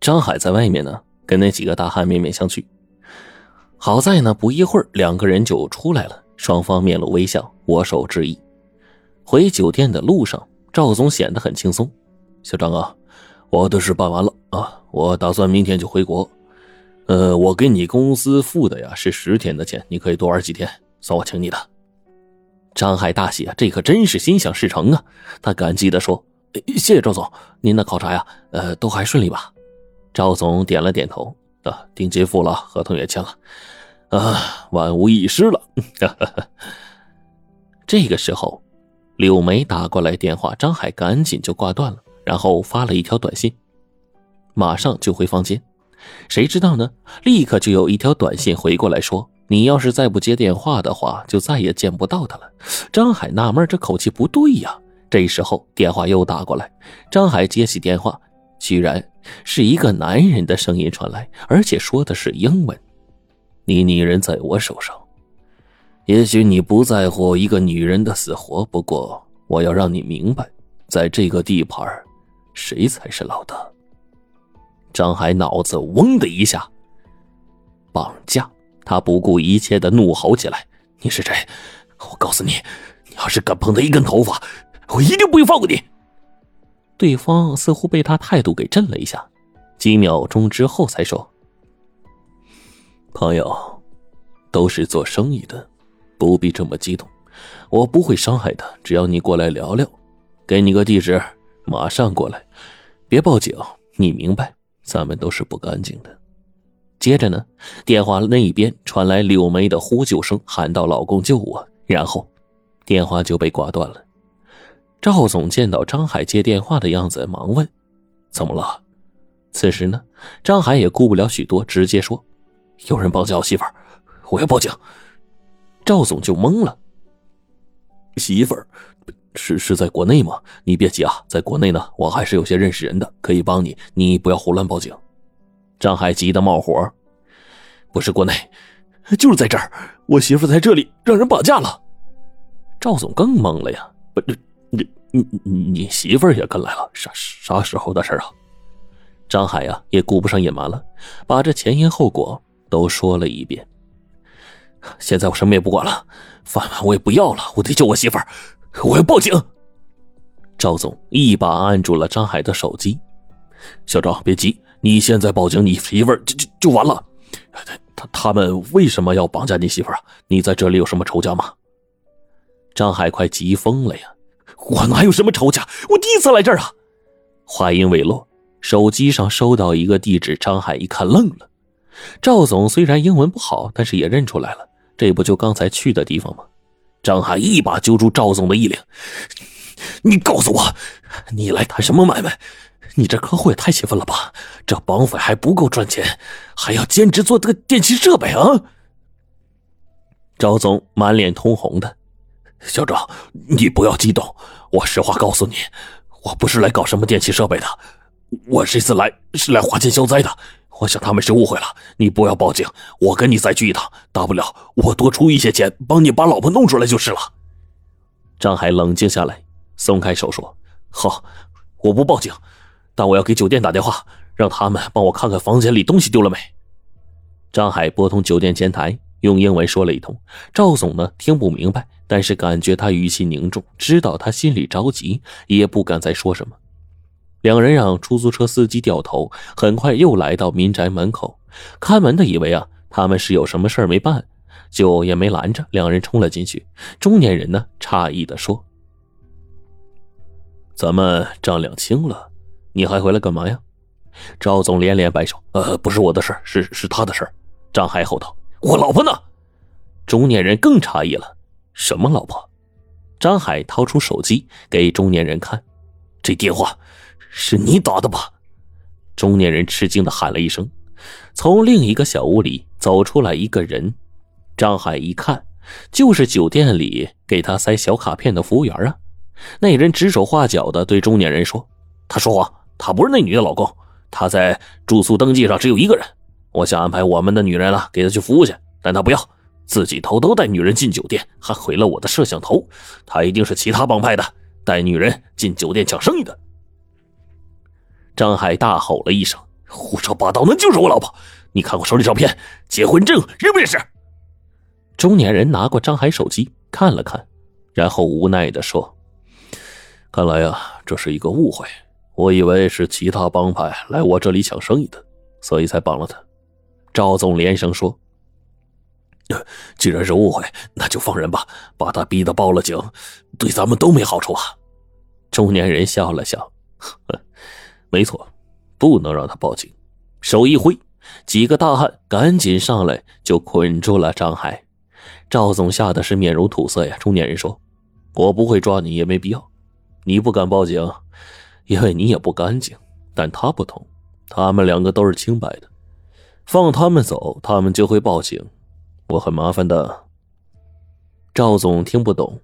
张海在外面呢，跟那几个大汉面面相觑。好在呢，不一会儿两个人就出来了，双方面露微笑，握手致意。回酒店的路上，赵总显得很轻松。小张啊，我的事办完了啊，我打算明天就回国。呃，我给你公司付的呀是十天的钱，你可以多玩几天，算我请你的。张海大喜啊，这可真是心想事成啊！他感激的说：“谢谢赵总，您的考察呀，呃，都还顺利吧？”赵总点了点头：“啊，定金付了，合同也签了，啊，万无一失了。”这个时候，柳梅打过来电话，张海赶紧就挂断了，然后发了一条短信：“马上就回房间。”谁知道呢？立刻就有一条短信回过来，说：“你要是再不接电话的话，就再也见不到他了。”张海纳闷，这口气不对呀。这时候电话又打过来，张海接起电话，居然是一个男人的声音传来，而且说的是英文：“你女人在我手上，也许你不在乎一个女人的死活，不过我要让你明白，在这个地盘，谁才是老大。”张海脑子嗡的一下，绑架！他不顾一切的怒吼起来：“你是谁？我告诉你，你要是敢碰他一根头发，我一定不会放过你！”对方似乎被他态度给震了一下，几秒钟之后才说：“朋友，都是做生意的，不必这么激动。我不会伤害他，只要你过来聊聊。给你个地址，马上过来，别报警，你明白？”咱们都是不干净的。接着呢，电话那一边传来柳梅的呼救声，喊道：“老公救我！”然后，电话就被挂断了。赵总见到张海接电话的样子，忙问：“怎么了？”此时呢，张海也顾不了许多，直接说：“有人绑架我媳妇儿，我要报警。”赵总就懵了：“媳妇儿？”是是在国内吗？你别急啊，在国内呢，我还是有些认识人的，可以帮你。你不要胡乱报警。张海急得冒火，不是国内，就是在这儿。我媳妇在这里让人绑架了。赵总更懵了呀，不，你你你媳妇也跟来了？啥啥时候的事啊？张海呀，也顾不上隐瞒了，把这前因后果都说了一遍。现在我什么也不管了，饭碗我也不要了，我得救我媳妇儿。我要报警！赵总一把按住了张海的手机。小赵，别急，你现在报警，你媳妇儿就就就完了。他他们为什么要绑架你媳妇儿啊？你在这里有什么仇家吗？张海快急疯了呀！我哪有什么仇家？我第一次来这儿啊！话音未落，手机上收到一个地址，张海一看愣了。赵总虽然英文不好，但是也认出来了，这不就刚才去的地方吗？张海一把揪住赵总的衣领：“你告诉我，你来谈什么买卖？你这客户也太欺负了吧！这绑匪还不够赚钱，还要兼职做这个电器设备啊！”赵总满脸通红的：“小赵，你不要激动，我实话告诉你，我不是来搞什么电器设备的，我这次来是来花钱消灾的。”我想他们是误会了，你不要报警，我跟你再去一趟，大不了我多出一些钱，帮你把老婆弄出来就是了。张海冷静下来，松开手说：“好，我不报警，但我要给酒店打电话，让他们帮我看看房间里东西丢了没。”张海拨通酒店前台，用英文说了一通。赵总呢听不明白，但是感觉他语气凝重，知道他心里着急，也不敢再说什么。两人让出租车司机掉头，很快又来到民宅门口。看门的以为啊，他们是有什么事没办，就也没拦着。两人冲了进去。中年人呢，诧异的说：“咱们账两清了，你还回来干嘛呀？”赵总连连摆手：“呃，不是我的事是是他的事张海吼道：“我老婆呢？”中年人更诧异了：“什么老婆？”张海掏出手机给中年人看，这电话。是你打的吧？中年人吃惊的喊了一声。从另一个小屋里走出来一个人，张海一看，就是酒店里给他塞小卡片的服务员啊。那人指手画脚的对中年人说：“他说谎，他不是那女的老公，他在住宿登记上只有一个人。我想安排我们的女人了给他去服务去，但他不要，自己偷偷带女人进酒店，还毁了我的摄像头。他一定是其他帮派的，带女人进酒店抢生意的。”张海大吼了一声：“胡说八道，那就是我老婆。你看我手里照片，结婚证认不认识？中年人拿过张海手机看了看，然后无奈的说：“看来呀，这是一个误会。我以为是其他帮派来我这里抢生意的，所以才帮了他。”赵总连声说：“既然是误会，那就放人吧，把他逼得报了警，对咱们都没好处啊。”中年人笑了笑：“没错，不能让他报警。”手一挥，几个大汉赶紧上来就捆住了张海。赵总吓得是面如土色呀。中年人说：“我不会抓你，也没必要。你不敢报警，因为你也不干净。但他不同，他们两个都是清白的。放他们走，他们就会报警。我很麻烦的。”赵总听不懂。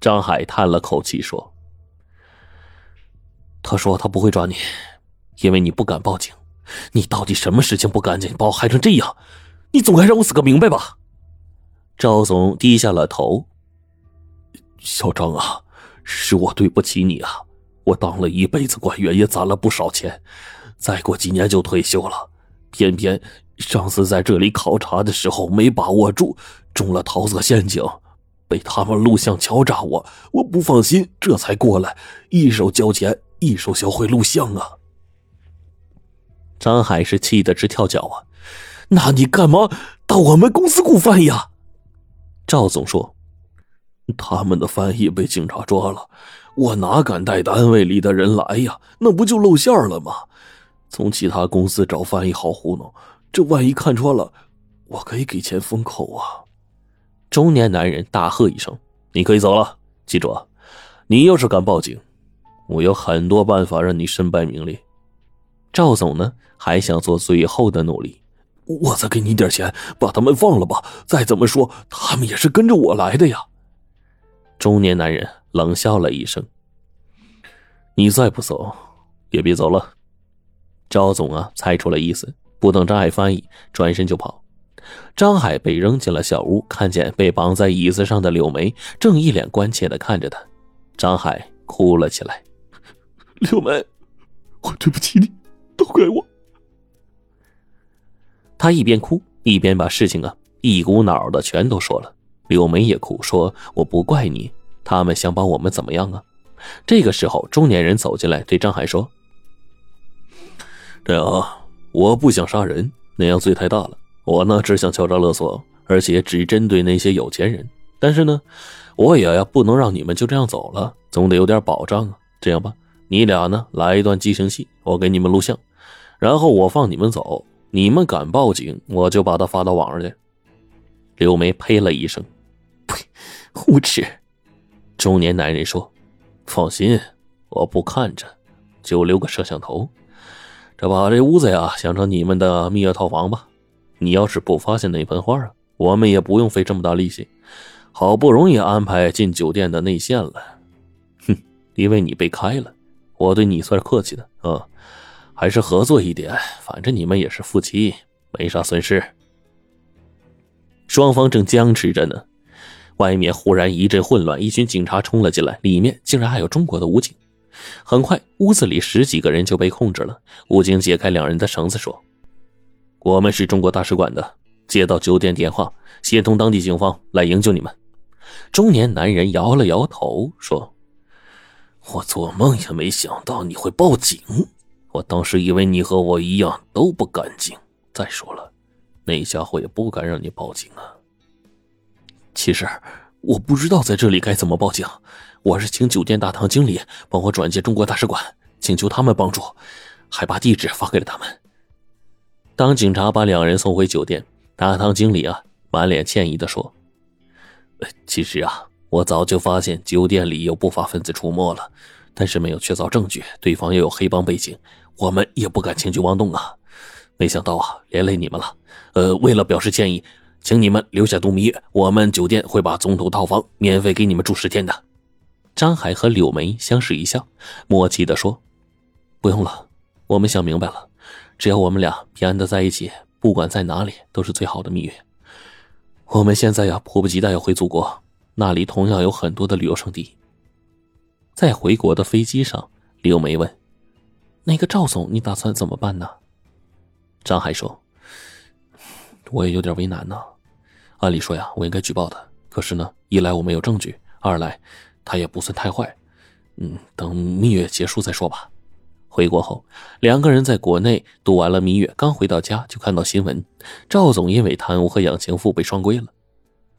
张海叹了口气说：“他说他不会抓你，因为你不敢报警。你到底什么事情不干净，把我害成这样？你总该让我死个明白吧？”赵总低下了头。小张啊，是我对不起你啊！我当了一辈子官员，也攒了不少钱，再过几年就退休了。偏偏上次在这里考察的时候没把握住，中了桃色陷阱，被他们录像敲诈我。我不放心，这才过来，一手交钱，一手销毁录像啊！张海是气得直跳脚啊！那你干嘛到我们公司雇翻译啊？赵总说：“他们的翻译被警察抓了，我哪敢带单位里的人来呀？那不就露馅了吗？从其他公司找翻译好糊弄，这万一看穿了，我可以给钱封口啊！”中年男人大喝一声：“你可以走了！记住，你要是敢报警，我有很多办法让你身败名裂。”赵总呢，还想做最后的努力。我再给你点钱，把他们放了吧。再怎么说，他们也是跟着我来的呀。中年男人冷笑了一声：“你再不走，也别走了。”赵总啊，猜出了意思，不等张海翻译，转身就跑。张海被扔进了小屋，看见被绑在椅子上的柳梅，正一脸关切的看着他。张海哭了起来：“柳梅，我对不起你，都怪我。”他一边哭一边把事情啊一股脑的全都说了。柳梅也哭说：“我不怪你，他们想把我们怎么样啊？”这个时候，中年人走进来对张海说：“这样，我不想杀人，那样罪太大了。我呢只想敲诈勒索，而且只针对那些有钱人。但是呢，我也呀不能让你们就这样走了，总得有点保障啊。这样吧，你俩呢来一段激情戏，我给你们录像，然后我放你们走。”你们敢报警，我就把他发到网上去。刘梅呸了一声：“呸，无耻！”中年男人说：“放心，我不看着，就留个摄像头。这把这屋子呀想成你们的蜜月套房吧。你要是不发现那盆花啊，我们也不用费这么大力气。好不容易安排进酒店的内线了，哼，因为你被开了，我对你算是客气的啊。”还是合作一点，反正你们也是夫妻，没啥损失。双方正僵持着呢，外面忽然一阵混乱，一群警察冲了进来，里面竟然还有中国的武警。很快，屋子里十几个人就被控制了。武警解开两人的绳子，说：“我们是中国大使馆的，接到酒店电话，协同当地警方来营救你们。”中年男人摇了摇头，说：“我做梦也没想到你会报警。”我当时以为你和我一样都不干净。再说了，那家伙也不敢让你报警啊。其实我不知道在这里该怎么报警，我是请酒店大堂经理帮我转接中国大使馆，请求他们帮助，还把地址发给了他们。当警察把两人送回酒店，大堂经理啊满脸歉意的说：“其实啊，我早就发现酒店里有不法分子出没了，但是没有确凿证据，对方又有黑帮背景。”我们也不敢轻举妄动啊！没想到啊，连累你们了。呃，为了表示歉意，请你们留下度蜜月，我们酒店会把总统套房免费给你们住十天的。张海和柳梅相视一笑，默契的说：“不用了，我们想明白了，只要我们俩平安的在一起，不管在哪里都是最好的蜜月。我们现在呀，迫不及待要回祖国，那里同样有很多的旅游胜地。”在回国的飞机上，柳梅问。那个赵总，你打算怎么办呢？张海说：“我也有点为难呢。按理说呀，我应该举报他。可是呢，一来我没有证据，二来他也不算太坏。嗯，等蜜月结束再说吧。”回国后，两个人在国内度完了蜜月，刚回到家就看到新闻：赵总因为贪污和养情妇被双规了。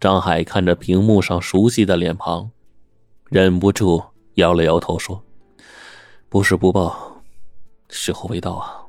张海看着屏幕上熟悉的脸庞，忍不住摇了摇头说：“不是不报，时候未到啊。”